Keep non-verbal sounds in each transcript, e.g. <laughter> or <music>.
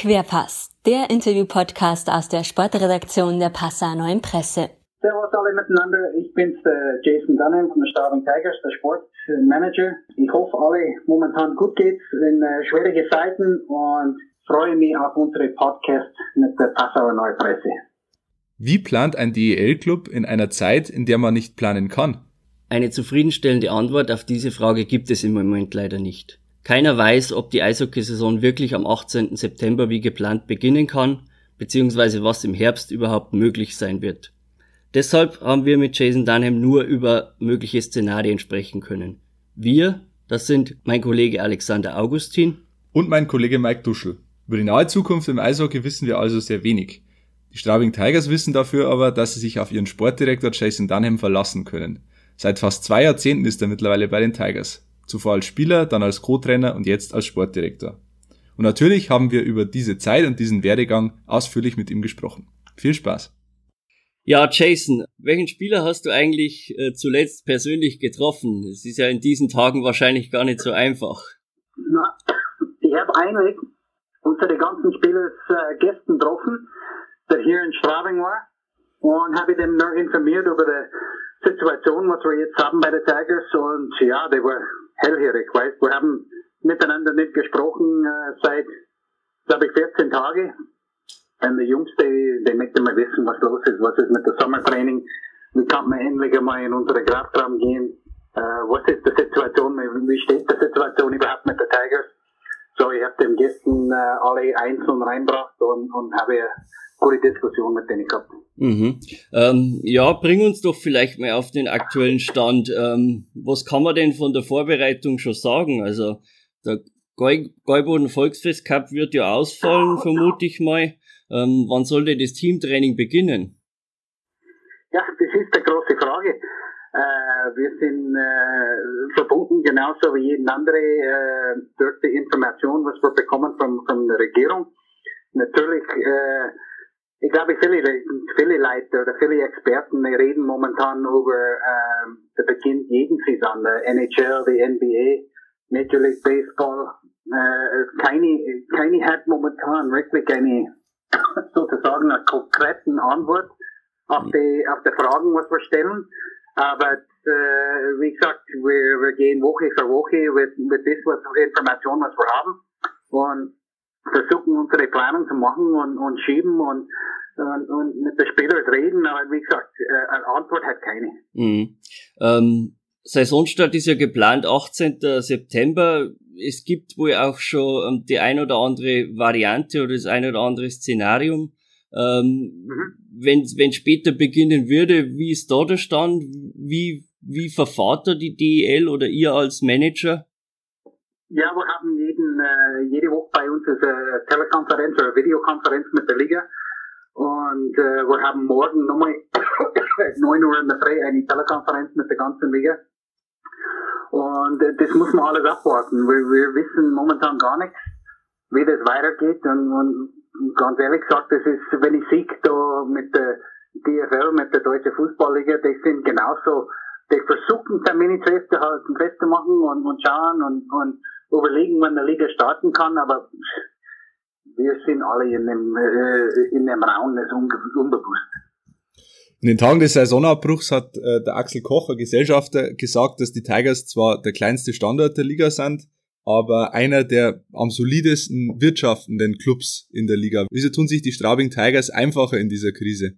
Querpass, der Interview-Podcast aus der Sportredaktion der Passauer Neuen Presse. Servus alle miteinander, ich bin's, der Jason Dunham von der Straubing Tigers, der Sportmanager. Ich hoffe, alle momentan gut geht's in äh, schwierige Zeiten und freue mich auf unsere Podcast mit der Passauer Neue Presse. Wie plant ein DEL-Club in einer Zeit, in der man nicht planen kann? Eine zufriedenstellende Antwort auf diese Frage gibt es im Moment leider nicht. Keiner weiß, ob die Eishockeysaison wirklich am 18. September wie geplant beginnen kann, beziehungsweise was im Herbst überhaupt möglich sein wird. Deshalb haben wir mit Jason Dunham nur über mögliche Szenarien sprechen können. Wir, das sind mein Kollege Alexander Augustin und mein Kollege Mike Duschel. Über die nahe Zukunft im Eishockey wissen wir also sehr wenig. Die Straubing Tigers wissen dafür aber, dass sie sich auf ihren Sportdirektor Jason Dunham verlassen können. Seit fast zwei Jahrzehnten ist er mittlerweile bei den Tigers zuvor als Spieler, dann als Co-Trainer und jetzt als Sportdirektor. Und natürlich haben wir über diese Zeit und diesen Werdegang ausführlich mit ihm gesprochen. Viel Spaß! Ja, Jason, welchen Spieler hast du eigentlich äh, zuletzt persönlich getroffen? Es ist ja in diesen Tagen wahrscheinlich gar nicht so einfach. Na, ich habe eigentlich unter den ganzen Spielers äh, Gästen getroffen, der hier in Straubing war, und habe dem nur informiert über die Situation, was wir jetzt haben bei den Tigers, und ja, die war hellhörig, weißt Wir haben miteinander nicht gesprochen äh, seit, glaube ich, 14 Tagen. Und die Jungs, die, die möchten mal wissen, was los ist, was ist mit dem Sommertraining, wie kann man endlich einmal in unsere Kraftraum gehen, äh, was ist die Situation, wie steht die Situation überhaupt mit den Tigers. So, ich habe dem gestern äh, alle einzeln reinbracht und, und habe gute Diskussion mit denen gehabt. Mhm. Ähm, ja, bring uns doch vielleicht mal auf den aktuellen Stand. Ähm, was kann man denn von der Vorbereitung schon sagen? Also der Gäuboden Volksfest Cup wird ja ausfallen, vermute ich mal. Ähm, wann soll denn das Teamtraining beginnen? Ja, das ist die große Frage. Äh, wir sind äh, verbunden, genauso wie jeden andere, äh, durch die Information, was wir bekommen von, von der Regierung. Natürlich äh, ich glaube, viele, viele Leute oder viele Experten reden momentan über äh, den Beginn jeden Saison, der NHL, die NBA, Major League Baseball. Äh, keine, keine hat momentan wirklich eine <coughs> sozusagen eine konkreten Antwort auf die, auf die Fragen, was wir stellen. Aber äh, wie gesagt, wir, wir gehen Woche für Woche mit, mit das, was Information, was wir haben. Und versuchen unsere Planung zu machen und, und schieben und, und, und mit den Spielern reden, aber wie gesagt, äh, eine Antwort hat keine. Mhm. Ähm, Saisonstart ist ja geplant 18. September. Es gibt wohl auch schon ähm, die ein oder andere Variante oder das ein oder andere Szenarium. Ähm, mhm. wenn, wenn später beginnen würde, wie ist da der Stand? Wie, wie verfahrt da die DEL oder ihr als Manager? Ja, wir haben jeden, äh, jede Woche bei uns eine Telekonferenz oder Videokonferenz mit der Liga. Und äh, wir haben morgen nochmal 9 <coughs> Uhr in der Früh eine Telekonferenz mit der ganzen Liga. Und äh, das muss man alles abwarten. Wir, wir wissen momentan gar nichts, wie das weitergeht. Und, und ganz ehrlich gesagt, das ist, wenn ich sehe, da mit der DFL, mit der Deutschen Fußballliga, die sind genauso, die versuchen Termine festzuhalten, festzumachen und, und schauen und, und überlegen, wann der Liga starten kann, aber wir sind alle in dem, äh, in dem Raum des Unbewusst. In den Tagen des Saisonabbruchs hat äh, der Axel Koch, ein Gesellschafter, gesagt, dass die Tigers zwar der kleinste Standort der Liga sind, aber einer der am solidesten wirtschaftenden Clubs in der Liga. Wieso tun sich die Straubing Tigers einfacher in dieser Krise?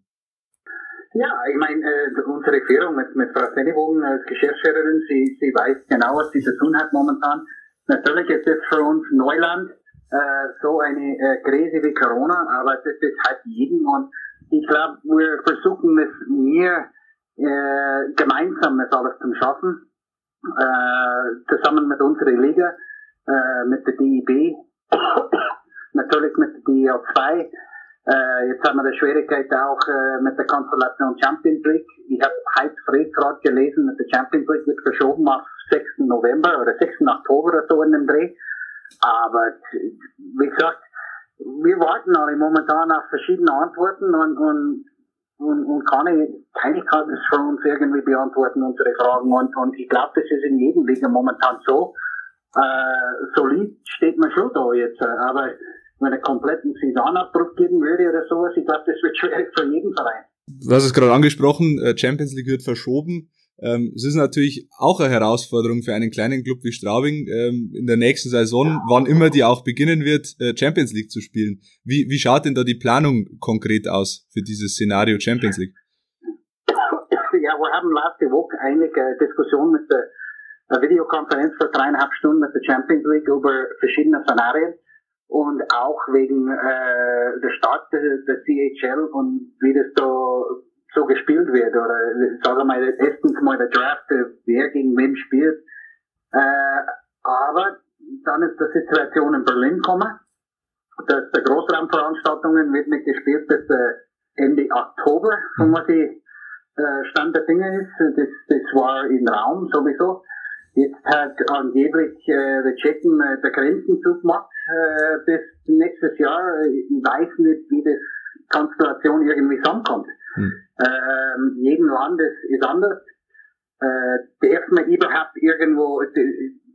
Ja, ich meine, äh, unsere Führung mit, mit Frau Sennebogen als Geschäftsführerin, sie, sie weiß genau, was sie zu tun hat momentan. Natürlich ist es für uns Neuland, so eine äh, Krise wie Corona, aber das, das hat jeden und ich glaube, wir versuchen es mehr äh, gemeinsam das alles zu schaffen, äh, zusammen mit unserer Liga, äh, mit der DIB, <coughs> natürlich mit der DL2. Äh, jetzt haben wir die Schwierigkeit auch äh, mit der Konstellation Champions League. Ich habe heute früh gerade gelesen, dass der Champions League wird verschoben auf 6. November oder 6. Oktober oder so in dem Dreh. Aber wie gesagt, wir warten alle momentan auf verschiedene Antworten und, und, und, und keine, keine kann das für uns irgendwie beantworten, unsere Fragen. Und, und ich glaube, das ist in jedem Liga momentan so. Äh, solid steht man schon da jetzt. Aber wenn einen kompletten Saisonabbruch geben würde oder sowas, ich glaube, das wird schwierig für jeden Verein. Du hast es gerade angesprochen, äh, Champions League wird verschoben. Ähm, es ist natürlich auch eine Herausforderung für einen kleinen Club wie Straubing, ähm, in der nächsten Saison, wann immer die auch beginnen wird, äh, Champions League zu spielen. Wie, wie schaut denn da die Planung konkret aus für dieses Szenario Champions League? Ja, wir haben letzte Woche einige Diskussionen mit der, Videokonferenz für dreieinhalb Stunden mit der Champions League über verschiedene Szenarien und auch wegen äh, der Start der CHL und wie das da so gespielt wird oder sagen wir mal erstens mal der Draft, wer gegen wen spielt. Äh, aber dann ist die Situation in Berlin gekommen, dass der Großraumveranstaltungen wird nicht gespielt bis äh, Ende Oktober, von was ich äh, Stand der Dinge ist. Das, das war in Raum sowieso. Jetzt hat angeblich äh, der Tschechen äh, der Grenzen zugemacht äh, bis nächstes Jahr. Ich weiß nicht, wie das Konstellation irgendwie zusammenkommt. Hm. Ähm, jeden Land ist, ist anders. Äh, man überhaupt irgendwo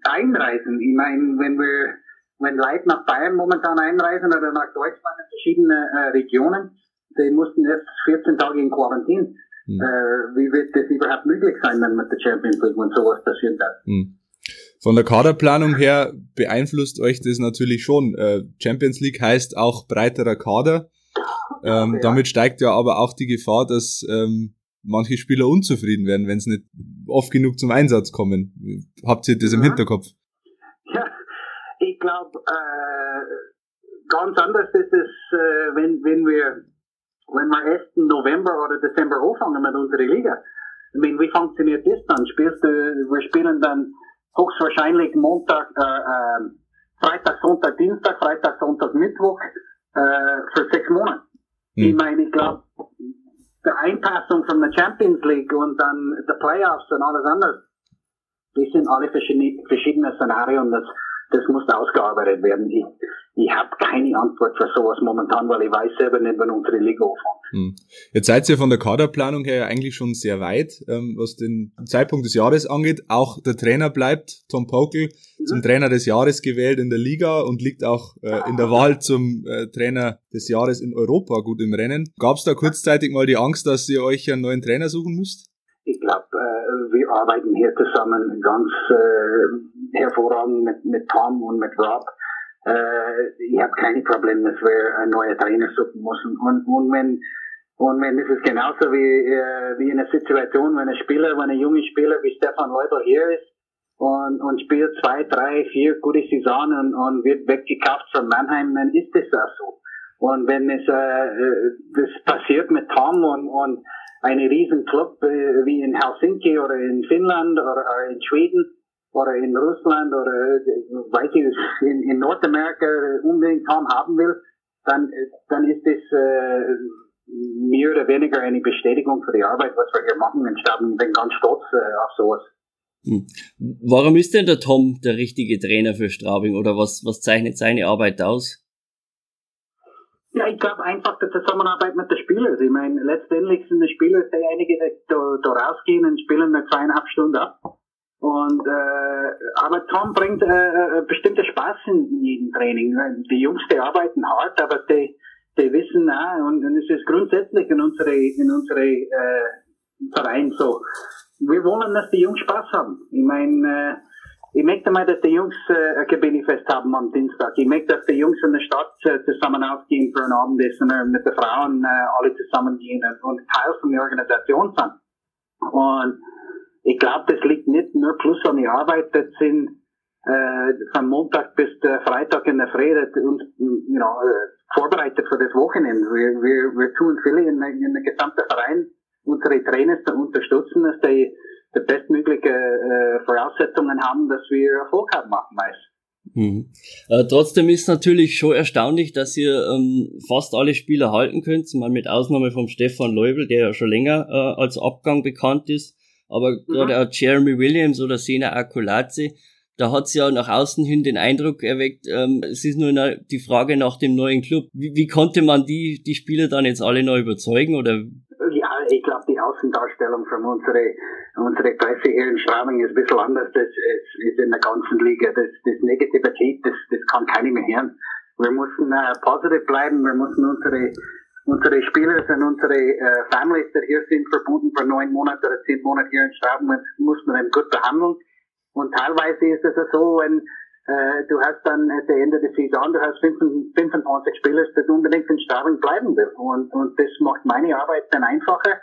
einreisen? Ich meine, wenn wir, wenn Leute nach Bayern momentan einreisen oder nach Deutschland in verschiedene äh, Regionen, die mussten erst 14 Tage in Quarantäne. Hm. Äh, wie wird das überhaupt möglich sein, wenn mit der Champions League und sowas passieren darf? Hm. Von der Kaderplanung her beeinflusst euch das natürlich schon. Äh, Champions League heißt auch breiterer Kader. Ähm, ja. Damit steigt ja aber auch die Gefahr, dass ähm, manche Spieler unzufrieden werden, wenn sie nicht oft genug zum Einsatz kommen. Habt ihr das im Hinterkopf? Ja, ich glaube, äh, ganz anders ist es, äh, wenn, wenn wir wenn wir erst im November oder Dezember anfangen mit unserer Liga. Ich meine, wie funktioniert das dann? Spielst du, wir spielen dann höchstwahrscheinlich Montag, äh, äh, Freitag, Sonntag, Dienstag, Freitag, Sonntag, Mittwoch äh, für sechs Monate. Ich meine, ich glaube, die Einpassung von der Champions League und dann the Playoffs and und alles andere, das sind alle verschiedene, verschiedene Szenarien. Das, das muss ausgearbeitet werden. Ich, ich habe keine Antwort für sowas momentan, weil ich weiß selber nicht, wann unsere Liga anfängt. Hm. Jetzt seid ihr von der Kaderplanung her ja eigentlich schon sehr weit, ähm, was den Zeitpunkt des Jahres angeht. Auch der Trainer bleibt, Tom Pokel, mhm. zum Trainer des Jahres gewählt in der Liga und liegt auch äh, in der Wahl zum äh, Trainer des Jahres in Europa gut im Rennen. Gab es da kurzzeitig mal die Angst, dass ihr euch einen neuen Trainer suchen müsst? Ich glaube, äh, wir arbeiten hier zusammen ganz hervorragend mit, mit Tom und mit Rob. Äh, ich habe keine Probleme, dass wir einen neuen Trainer suchen müssen. Und, und wenn und wenn es ist genauso wie, äh, wie in einer Situation, wenn ein Spieler, wenn ein junger Spieler wie Stefan Leuber hier ist und, und spielt zwei, drei, vier gute Saison und, und wird weggekauft von Mannheim, dann ist das auch so. Und wenn es äh, äh das passiert mit Tom und, und eine riesen Club äh, wie in Helsinki oder in Finnland oder, oder in Schweden oder in Russland oder äh, weiß ich, in, in Nordamerika unbedingt Tom haben will, dann, dann ist das äh, mehr oder weniger eine Bestätigung für die Arbeit, was wir hier machen. Und ich bin ganz stolz äh, auf sowas. Hm. Warum ist denn der Tom der richtige Trainer für Straubing oder was, was zeichnet seine Arbeit aus? Ja, ich glaube einfach die Zusammenarbeit mit den Spielern. Ich meine, letztendlich sind die Spieler, die einige, die da, da rausgehen und spielen eine zweieinhalb Stunden ab. Und äh, aber Tom bringt äh, äh bestimmte Spaß in, in jedem Training. Die Jungs, die arbeiten hart, aber die, die wissen auch, und, und es ist grundsätzlich in unsere in unsere äh, Verein so. Wir wollen, dass die Jungs Spaß haben. Ich meine, äh, ich möchte mal, dass die Jungs äh, ein Kabinenfest haben am Dienstag. Ich möchte, dass die Jungs in der Stadt äh, zusammen ausgehen für ein Abendessen, äh, mit den Frauen äh, alle zusammen gehen und Teil von der Organisation sind. Und ich glaube, das liegt nicht nur plus an die Arbeit, das sind äh, von Montag bis Freitag in der Früh uns you know, vorbereitet für das Wochenende. Wir, wir, wir tun viel in, in der gesamten Verein, unsere Trainer zu unterstützen, dass die die bestmögliche äh, Voraussetzungen haben, dass wir Erfolg haben machen meist. Mhm. Äh, trotzdem ist natürlich schon erstaunlich, dass ihr ähm, fast alle Spieler halten könnt, mal mit Ausnahme vom Stefan Leubel, der ja schon länger äh, als Abgang bekannt ist. Aber mhm. gerade auch Jeremy Williams oder Sena Akulaze, da hat's ja nach außen hin den Eindruck erweckt, ähm, es ist nur die Frage nach dem neuen Club. Wie, wie konnte man die, die Spieler dann jetzt alle neu überzeugen? Oder ja, ich glaube, die Außendarstellung von unserer unsere Presse hier in Straubing ist ein bisschen anders. Das ist, ist in der ganzen Liga. Das, das Negativität, das, das kann keiner mehr hören. wir müssen äh, positiv bleiben, wir müssen unsere unsere Spieler und unsere äh, Families, die hier sind, verbunden für neun Monate oder zehn Monate hier in Straben, muss man dann gut behandeln. Und teilweise ist es so, wenn äh, du hast dann at the Ende der Saison, du hast 25 Spieler, die unbedingt in Straben bleiben will. Und, und das macht meine Arbeit dann einfacher.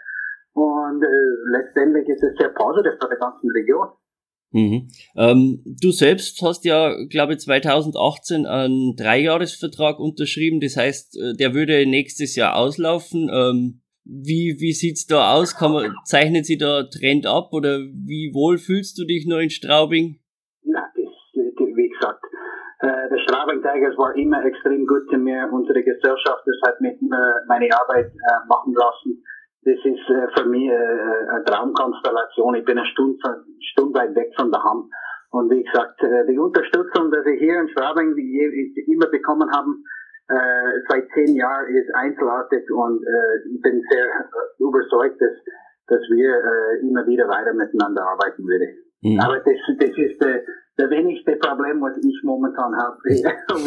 Und äh, letztendlich ist es sehr positiv für die ganze Region. Mhm. Ähm, du selbst hast ja, glaube ich, 2018 einen Dreijahresvertrag unterschrieben. Das heißt, äh, der würde nächstes Jahr auslaufen. Ähm, wie wie sieht's da aus? Kann man, zeichnet sich da Trend ab oder wie wohl fühlst du dich noch in Straubing? Na, wie gesagt, äh, der Straubing Tigers war immer extrem gut zu mir. Unsere Gesellschaft das hat mir meine Arbeit äh, machen lassen das ist äh, für mich äh, äh, eine Traumkonstellation. Ich bin eine Stunde, Stunde weit weg von daheim. Und wie gesagt, äh, die Unterstützung, die wir hier in Schwabing immer bekommen haben, äh, seit zehn Jahren ist einzigartig und äh, ich bin sehr äh, überzeugt, dass, dass wir äh, immer wieder weiter miteinander arbeiten würden. Mhm. Aber das, das ist der, der wenigste Problem, was ich momentan habe.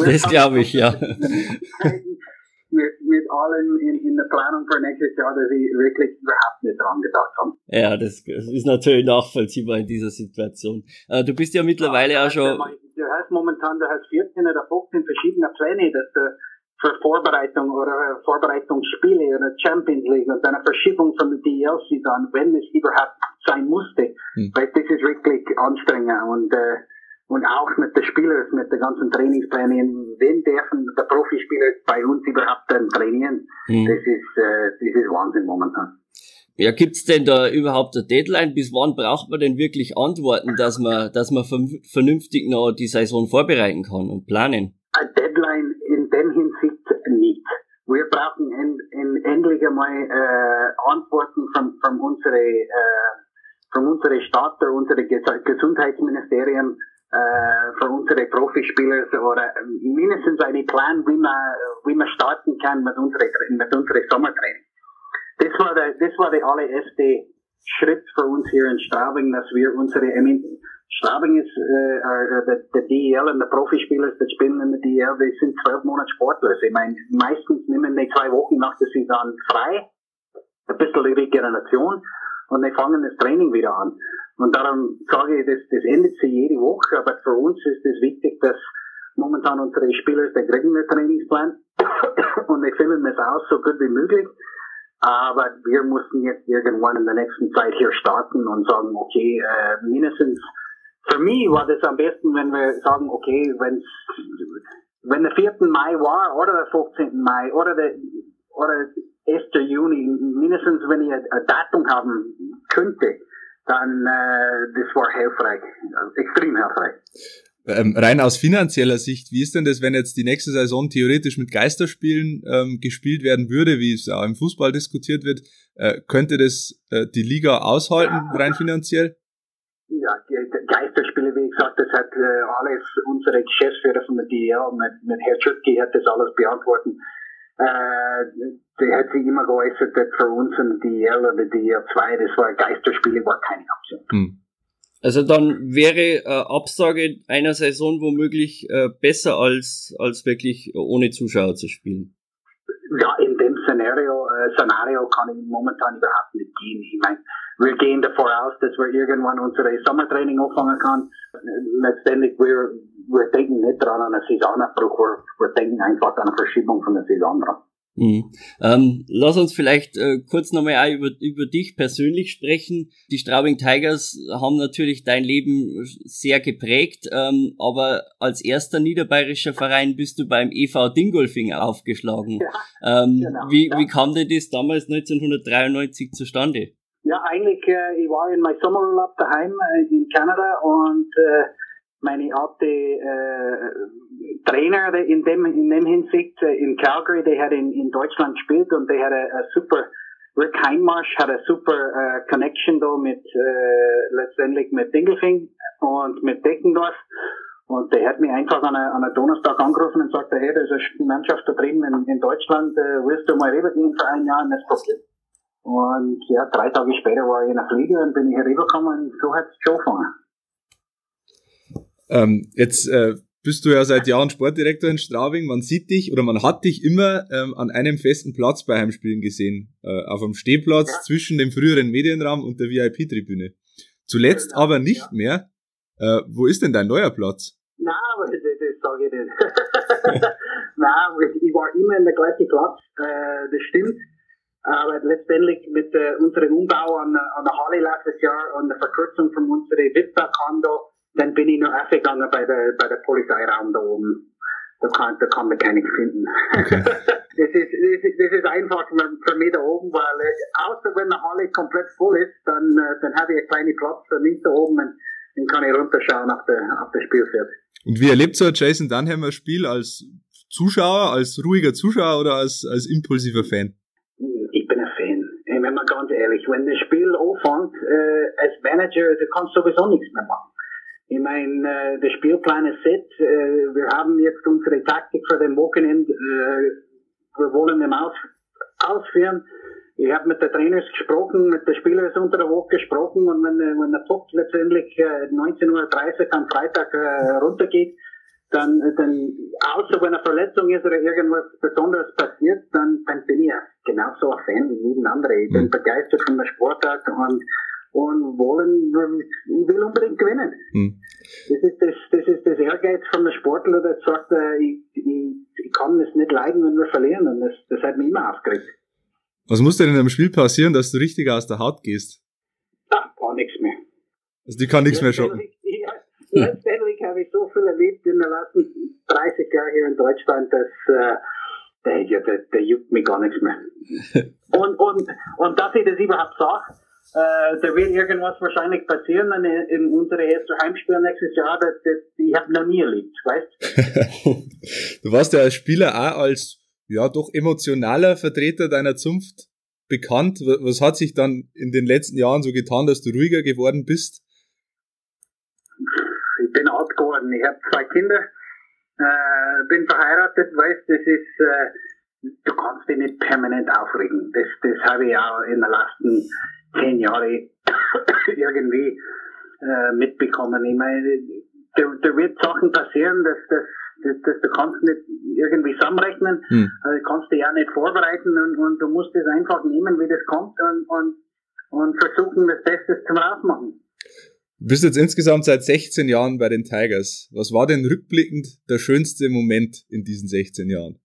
das glaube ich, ja. <laughs> mit, mit allem in, in der Planung für nächstes Jahr, dass ich wirklich überhaupt nicht dran gedacht habe. Ja, das, ist natürlich nachvollziehbar in dieser Situation. Äh, du bist ja mittlerweile ja, auch schon... Du hast momentan, du hast 14 oder 15 verschiedene Pläne, dass du für Vorbereitung oder Vorbereitungsspiele oder Champions League und eine Verschiebung von der DL-Saison, wenn es überhaupt sein musste. Hm. Weil das ist wirklich anstrengend und äh, und auch mit den Spielern, mit den ganzen Trainingsplänen, wen dürfen der Profispieler bei uns überhaupt dann trainieren? Mhm. Das ist, äh, das ist Wahnsinn momentan. Ja, gibt's denn da überhaupt eine Deadline? Bis wann braucht man denn wirklich Antworten, dass man, dass man vernünftig noch die Saison vorbereiten kann und planen? Eine Deadline in dem Hinsicht nicht. Wir brauchen en, en, endlich einmal äh, Antworten von, von unsere äh, von unsere oder unsere Gesundheitsministerien äh, für unsere Profispieler oder mindestens einen Plan, wie man, wie man starten kann mit unserem mit unsere Sommertraining. Das war der, das war der allererste Schritt für uns hier in Straubing, dass wir unsere, I mean, Straubing ist, äh, uh, der, der DEL und der Profispieler, die spielen in der DEL, die sind zwölf Monate sportlos. Ich meine, meistens nehmen die zwei Wochen nach der Saison frei, ein bisschen Regeneration und die fangen das Training wieder an. Und darum sage ich, das, das endet sich jede Woche, aber für uns ist es wichtig, dass momentan unsere Spieler, die kriegen einen Trainingsplan <coughs> und die füllen das aus so gut wie möglich. Aber wir mussten jetzt irgendwann in der nächsten Zeit hier starten und sagen, okay, äh, mindestens für mich war das am besten, wenn wir sagen, okay, wenn's, wenn der 4. Mai war oder der 15. Mai oder der oder 1. Juni, mindestens wenn ich ein Datum haben könnte, dann äh, das war hilfreich, extrem hilfreich. Ähm, rein aus finanzieller Sicht, wie ist denn das, wenn jetzt die nächste Saison theoretisch mit Geisterspielen ähm, gespielt werden würde, wie es auch im Fußball diskutiert wird, äh, könnte das äh, die Liga aushalten, rein finanziell? Ja, Geisterspiele, wie gesagt, das hat äh, alles unsere Geschäftsführer von der DL mit, mit Herr Schüttke hat das alles beantworten. Äh, der hat sich immer geäußert, dass für uns ein DL oder DL2, das war Geisterspiele, war keine Option. Hm. Also dann wäre äh, Absage einer Saison womöglich äh, besser als, als wirklich ohne Zuschauer zu spielen. Ja, in dem Szenario, äh, Szenario kann ich momentan überhaupt nicht gehen. Ich meine, wir gehen davor aus, dass wir irgendwann unsere Sommertraining anfangen kann. Letztendlich, wir, wir denken nicht dran an einen Saisonabbruch, wir, wir denken einfach an eine Verschiebung von der Saison dran. Mhm. Ähm, lass uns vielleicht äh, kurz nochmal auch über, über dich persönlich sprechen. Die Straubing Tigers haben natürlich dein Leben sehr geprägt, ähm, aber als erster niederbayerischer Verein bist du beim EV Dingolfing aufgeschlagen. Ja, ähm, genau, wie, ja. wie kam denn das damals 1993 zustande? Ja, eigentlich, äh, ich war in meinem Sommerurlaub daheim äh, in Kanada und äh, meine alte äh, Trainer in dem in dem Hinsicht äh, in Calgary, der hat in, in Deutschland gespielt und der hat eine super Rick Heinmarsch hat eine super äh, Connection da mit äh, letztendlich mit Dingelfing und mit Deckendorf und der hat mich einfach an einer Donnerstag angerufen und sagte, hey, da ist eine Mannschaft da drüben in, in Deutschland, äh, willst du mal rübergehen für ein Jahr? Und das Problem. Und ja, drei Tage später war ich in der Fliege und bin hier rübergekommen und so hat es schon angefangen. Ähm, jetzt äh, bist du ja seit Jahren Sportdirektor in Straubing. Man sieht dich oder man hat dich immer ähm, an einem festen Platz bei Heimspielen gesehen. Äh, auf dem Stehplatz ja. zwischen dem früheren Medienraum und der VIP-Tribüne. Zuletzt ja, aber nicht ja. mehr. Äh, wo ist denn dein neuer Platz? Na, das, das sage ich nicht. <laughs> Nein, ich war immer in der gleichen Platz, äh, das stimmt. Aber letztendlich mit äh, unserem Umbau an, an der Halle letztes Jahr und der Verkürzung von unserem Witzer-Kondo, dann bin ich noch aufgegangen bei der, bei der Polizeiraum da oben. Da kann, da kann man keine finden. Okay. <laughs> das, ist, das, ist, das ist einfach für mich da oben, weil äh, außer wenn die Halle komplett voll ist, dann, äh, dann habe ich einen kleinen Platz für mich da oben und dann kann ich runterschauen auf, der, auf das Spielfeld. Und wie erlebt so Jason Dunham Spiel als Zuschauer, als ruhiger Zuschauer oder als, als impulsiver Fan? Ich bin ein Fan. Wenn man ganz ehrlich, wenn das Spiel anfängt, äh, als Manager, du kannst sowieso nichts mehr machen. Ich meine, äh, der Spielplan ist set. Äh, wir haben jetzt unsere Taktik für den Wochenende. Äh, wir wollen ihn aus, ausführen. Ich habe mit der Trainers gesprochen, mit den Spielern unter der Woche gesprochen und wenn, wenn der Puck letztendlich äh, 19.30 Uhr am Freitag äh, runtergeht, dann, dann, außer wenn eine Verletzung ist oder irgendwas Besonderes passiert, dann, dann bin ich genauso ein Fan wie jeden andere. Ich bin mhm. begeistert von der Sportart und, und wollen, ich will unbedingt gewinnen. Mhm. Das ist das, das ist das Ehrgeiz von der Sportler, der sagt, äh, ich, ich, ich kann es nicht leiden, wenn wir verlieren und das, das hat mich immer aufgeregt. Was muss denn in einem Spiel passieren, dass du richtig aus der Haut gehst? Ach, gar nichts mehr. Also die kann nichts mehr schocken. Letztendlich habe ich so viel erlebt in den letzten 30 Jahren hier in Deutschland, dass äh, der, der, der, der juckt mich gar nichts mehr. <laughs> und, und, und dass ich das überhaupt sage, äh, da wird irgendwas wahrscheinlich passieren in, in unserem ersten Heimspiel nächstes Jahr, das, das ich habe noch nie erlebt, weißt <laughs> du? warst ja als Spieler auch als ja doch emotionaler Vertreter deiner Zunft bekannt. Was hat sich dann in den letzten Jahren so getan, dass du ruhiger geworden bist? bin alt geworden. Ich habe zwei Kinder, äh, bin verheiratet, weißt, das ist, äh, du kannst dich nicht permanent aufregen. Das, das habe ich auch in den letzten zehn Jahren <coughs> irgendwie äh, mitbekommen. Ich meine, da, da wird Sachen passieren, dass, dass, dass, dass du kannst nicht irgendwie zusammenrechnen, hm. also kannst dich ja nicht vorbereiten und, und du musst es einfach nehmen, wie das kommt und, und, und versuchen, das Beste zum rausmachen. Du bist jetzt insgesamt seit 16 Jahren bei den Tigers. Was war denn rückblickend der schönste Moment in diesen 16 Jahren?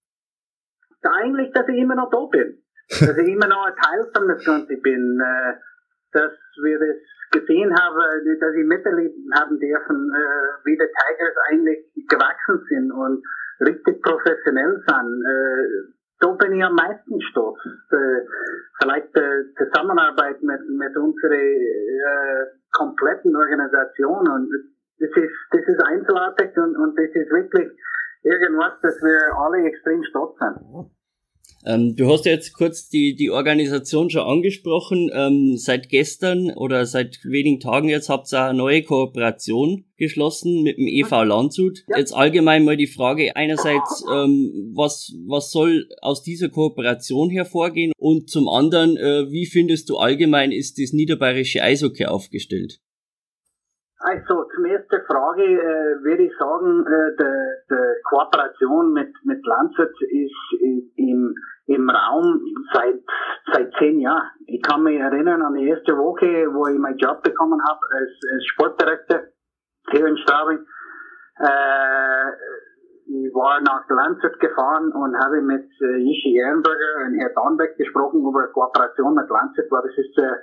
Ja, eigentlich, dass ich immer noch da bin. Dass ich immer noch ein Teil von das Ganze bin. Äh, dass wir das gesehen haben, dass ich miterleben haben dürfen, äh, wie die Tigers eigentlich gewachsen sind und richtig professionell sind. Äh, da bin ich am meisten stolz. Vielleicht die Zusammenarbeit mit, mit unserer kompletten Organisation und das ist, das ist einzigartig und, und das ist wirklich irgendwas, dass wir alle extrem stolz sind. Ähm, du hast ja jetzt kurz die, die Organisation schon angesprochen. Ähm, seit gestern oder seit wenigen Tagen jetzt habt ihr eine neue Kooperation geschlossen mit dem EV Landshut. Ja. Jetzt allgemein mal die Frage einerseits, ähm, was, was soll aus dieser Kooperation hervorgehen und zum anderen, äh, wie findest du allgemein ist das niederbayerische Eishockey aufgestellt? Also zum Frage äh, würde ich sagen, äh, die Kooperation mit, mit Landshut ist im im Raum seit seit zehn Jahren. Ich kann mich erinnern an die erste Woche, wo ich meinen Job bekommen habe als, als Sportdirektor hier in Straubing. Äh, ich war nach Landshut gefahren und habe mit äh, Jishi Ehrenberger und Herr Dornbeck gesprochen über Kooperation mit Landshut, weil das ist äh,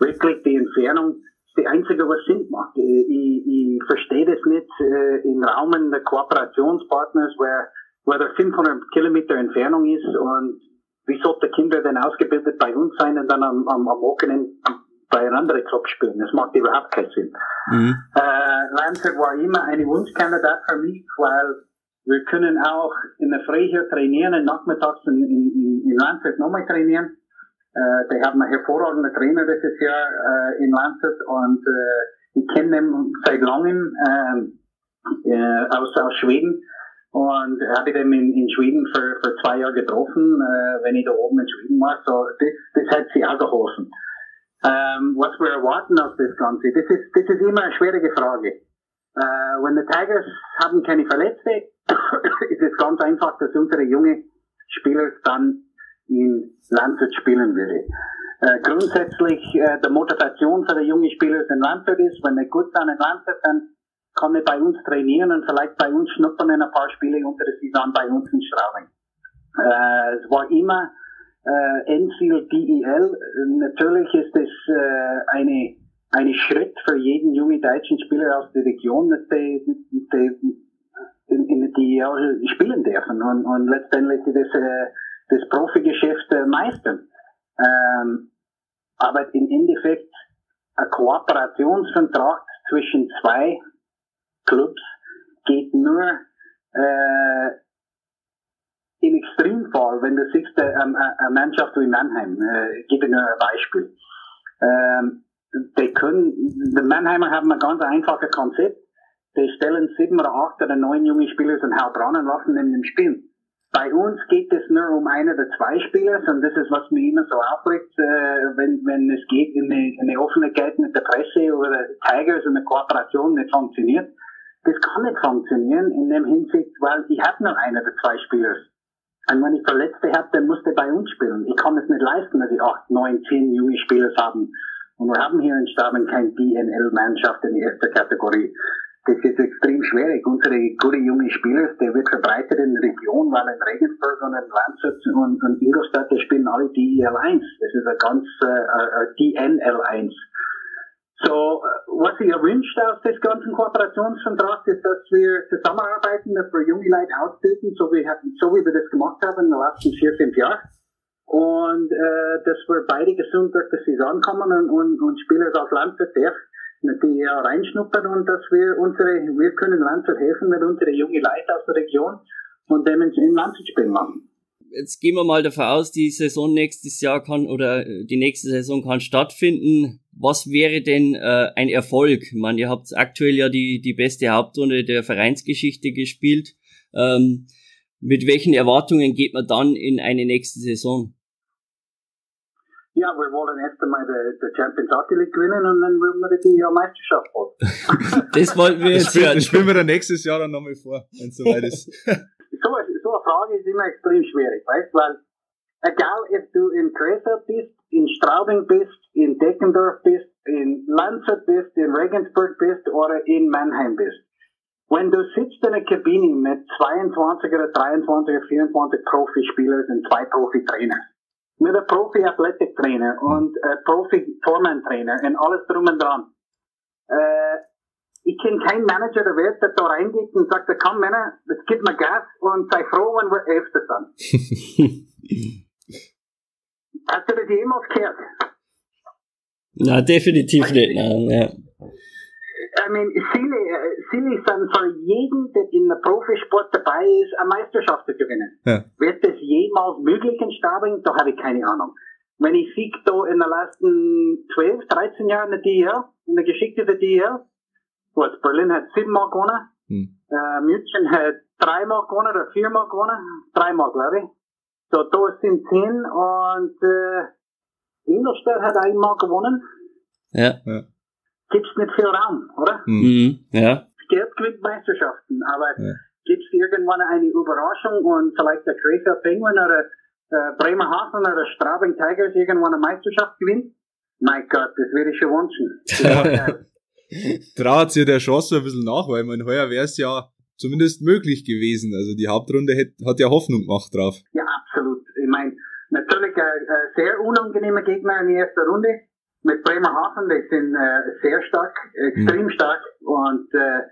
wirklich die Entfernung die einzige, was Sinn macht. Ich, ich, ich verstehe das nicht äh, im Rahmen der Kooperationspartners, where wo der 500 Kilometer Entfernung ist und wie sollte Kinder denn ausgebildet bei uns sein und dann am, am, am Wochenende bei einem anderen Club spielen? Das macht überhaupt keinen Sinn. Mhm. Äh, Lansing war immer eine Wunschkandidat für mich, weil wir können auch in der Früh hier trainieren und nachmittags in, in, in Lansing nochmal trainieren. Äh, die haben einen hervorragenden Trainer dieses Jahr äh, in Lansing und äh, ich kenne ihn seit langem äh, äh, aus, aus Schweden und habe ihn in, in Schweden für, für zwei Jahre getroffen, äh, wenn ich da oben in Schweden war. So, das, das hat sie auch geholfen. Ähm, was wir erwarten aus das Ganze, das ist, das ist immer eine schwierige Frage. Äh, when the Tigers haben keine Verletzte, <coughs> ist es ganz einfach, dass unsere junge Spieler dann in Landshut spielen würde. Äh, grundsätzlich äh, die Motivation für die jungen Spieler in Landshut ist, wenn er gut sind in Landshut, dann kann er bei uns trainieren und vielleicht bei uns schnuppern in ein paar Spiele unter der Saison bei uns in Straubing. Äh, es war immer äh, Enfield DEL. Natürlich ist es äh, eine, eine Schritt für jeden jungen deutschen Spieler aus der Region, dass die, die in, in die spielen dürfen und, und letztendlich das, äh, das Profigeschäft äh, meistern. Ähm, aber im Endeffekt ein Kooperationsvertrag zwischen zwei Clubs geht nur äh, im Extremfall, wenn du siehst, äh, ähm, äh, eine Mannschaft wie Mannheim, äh, gebe nur ein Beispiel. Ähm, die können, die Mannheimer haben ein ganz einfaches Konzept. Die stellen sieben oder acht oder neun junge Spieler und Heilbronn und lassen in dem Spiel. Bei uns geht es nur um eine oder zwei Spieler und das ist, was mir immer so aufregt, äh, wenn, wenn es geht in eine, in eine Offenheit mit der Presse oder Tigers und eine Kooperation nicht funktioniert. Das kann nicht funktionieren in dem Hinsicht, weil ich habe nur eine oder zwei Spieler. Und wenn ich Verletzte habe, dann muss der bei uns spielen. Ich kann es nicht leisten, dass ich acht, neun, zehn junge Spieler haben. Und wir haben hier in Staben keine DNL-Mannschaft in der ersten Kategorie. Das ist extrem schwierig. Unsere gute junge Spieler, der wird verbreitet in der Region, weil in Regensburg und in Landshut und, und Ingolstadt, die spielen alle DEL 1. Das ist ein ganz äh, äh DNL 1. So, was ich erwünscht aus des ganzen Kooperationsvertrags ist, dass wir zusammenarbeiten, dass wir junge Leute ausbilden, so wie, so wie wir das gemacht haben in den letzten vier, fünf Jahren. Und äh, dass wir beide gesund durch die Saison kommen und, und, und Spieler aus Landwirt die reinschnuppern und dass wir unsere, wir können Landwirt helfen mit unsere junge Leute aus der Region und dem in Landwirt spielen machen jetzt gehen wir mal davon aus, die Saison nächstes Jahr kann oder äh, die nächste Saison kann stattfinden. Was wäre denn äh, ein Erfolg? Ich meine, ihr habt aktuell ja die, die beste Hauptrunde der Vereinsgeschichte gespielt. Ähm, mit welchen Erwartungen geht man dann in eine nächste Saison? Ja, wir wollen erst einmal die, Champions Hockey League gewinnen und dann wollen wir die Meisterschaft holen. <laughs> das wollten wir jetzt hören. Das spielen wir dann nächstes Jahr dann nochmal vor, wenn es soweit ist. <laughs> so, so eine Frage ist immer extrem schwierig, weißt du, weil egal ob du in Krefeld bist, in Straubing bist, in Deckendorf bist, in Landshut bist, in Regensburg bist oder in Mannheim bist. Wenn du sitzt in einer Kabine mit 22 oder 23 oder 24 Profispielern und zwei Profi-Trainer, mit einem Profi-Athletic-Trainer und einem Profi-Tormann-Trainer und alles drum und dran, äh, ich kenne keinen Manager der Welt, der da reingeht und sagt, komm Männer, das gibt mir Gas und sei froh, wenn wir Elfter sind. <laughs> Hast du das jemals gehört? Na, definitiv nicht, nein, ja. I mean, Ziele, Ziele sind für jeden, der in der Profisport dabei ist, eine Meisterschaft zu gewinnen. Ja. Wird das jemals möglich in Stabing? Da habe ich keine Ahnung. Wenn ich sehe, da in den letzten 12, 13 Jahren in der DL, in der Geschichte der DL, was Berlin hat siebenmal gewonnen, hm. äh, München hat dreimal gewonnen oder viermal gewonnen, dreimal glaube ich. So, da sind zehn und äh, Ingolstadt hat einmal gewonnen. Ja. ja. Gibt's nicht viel Raum, oder? Hm. Mhm. Ja. Geld gewinnt Meisterschaften, aber ja. gibt's irgendwann eine Überraschung und vielleicht der Krefeld Penguin oder äh, Bremerhaven oder Straubing Tigers irgendwann eine Meisterschaft gewinnt? Mein Gott, das würde ich schon wünschen. <laughs> <laughs> traut sich der Chance ein bisschen nach, weil man heuer wäre es ja zumindest möglich gewesen. Also die Hauptrunde hat, hat ja Hoffnung gemacht drauf. Ja, absolut. Ich meine, natürlich ein, ein sehr unangenehmer Gegner in der ersten Runde mit Bremerhaven. Die sind äh, sehr stark, extrem mhm. stark und äh,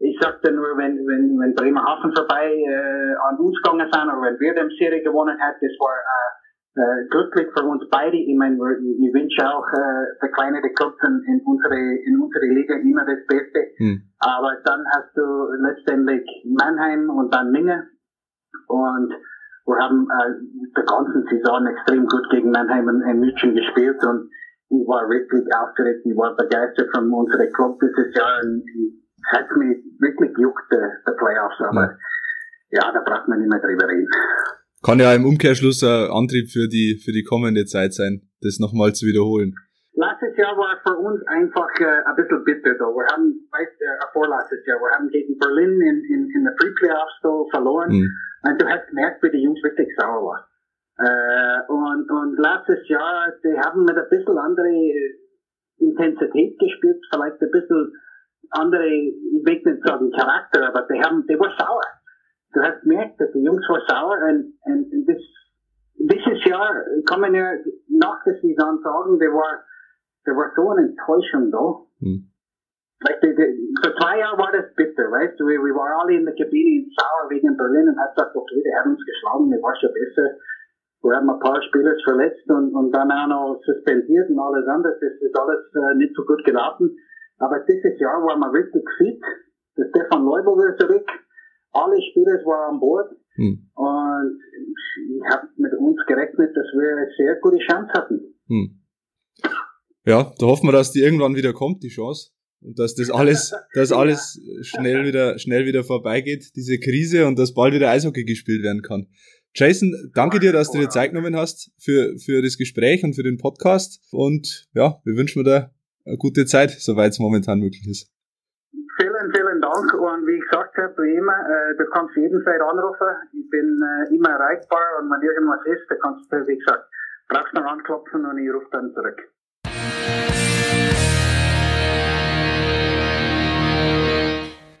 ich sagte nur, wenn, wenn, wenn Bremerhaven vorbei äh, an uns gegangen sind oder wenn wir den Serie gewonnen hätten, das war äh, äh, glücklich für uns beide. Ich meine, ich wünsche auch äh, für kleine Clubs in, in, unsere, in unsere Liga immer das Beste. Hm. Aber dann hast du letztendlich Mannheim und dann Minge. Und wir haben äh, die ganze Saison extrem gut gegen Mannheim und, und München gespielt und war wirklich aufgeregt, ich war begeistert von unserem Club dieses Jahr und es hat mich wirklich juckt, die Playoffs, aber hm. ja, da braucht man nicht mehr drüber reden kann ja im Umkehrschluss ein Antrieb für die, für die kommende Zeit sein, das nochmal zu wiederholen. Letztes Jahr war für uns einfach äh, ein bisschen bitter da. Wir haben, weißt äh, vorletztes Jahr, wir haben gegen Berlin in, in in der Pre-Playoffs so verloren. Mhm. Und du hast gemerkt, wie die Jungs wirklich sauer waren. Äh, und, und letztes Jahr, die haben mit ein bisschen andere Intensität gespielt, vielleicht ein bisschen andere, ich will nicht sagen Charakter, aber die haben, die war sauer. Du hast gemerkt, dass die Jungs waren sauer und, und, und das, dieses Jahr kann man ja nach der Saison sagen, der war, der war so eine Enttäuschung da. Hm. Weißt du, vor zwei Jahren war das bitter, weißt du, wir, wir waren alle in der Kabine sauer wegen Berlin und hat gesagt, okay, die haben uns geschlagen, wir waren schon besser. Wir haben ein paar Spieler verletzt und, und dann auch noch suspendiert und alles andere. Das ist alles äh, nicht so gut gelaufen. Aber dieses Jahr waren wir richtig fit. Der Stefan Leubel war zurück. Alle Spieler waren an Bord. Hm. Und ich habe mit uns gerechnet, dass wir eine sehr gute Chance hatten. Hm. Ja, da hoffen wir, dass die irgendwann wieder kommt, die Chance. Und dass das alles, <laughs> dass alles schnell wieder, schnell wieder vorbeigeht, diese Krise, und dass bald wieder Eishockey gespielt werden kann. Jason, danke dir, dass du dir Zeit genommen hast für, für das Gespräch und für den Podcast. Und ja, wir wünschen dir eine gute Zeit, soweit es momentan möglich ist. Vielen, vielen Dank. Und wie ich gesagt habe, wie immer, äh, du kannst jederzeit anrufen. Ich bin äh, immer erreichbar und wenn irgendwas ist, dann kannst du, wie gesagt, brauchst noch anklopfen und ich rufe dann zurück.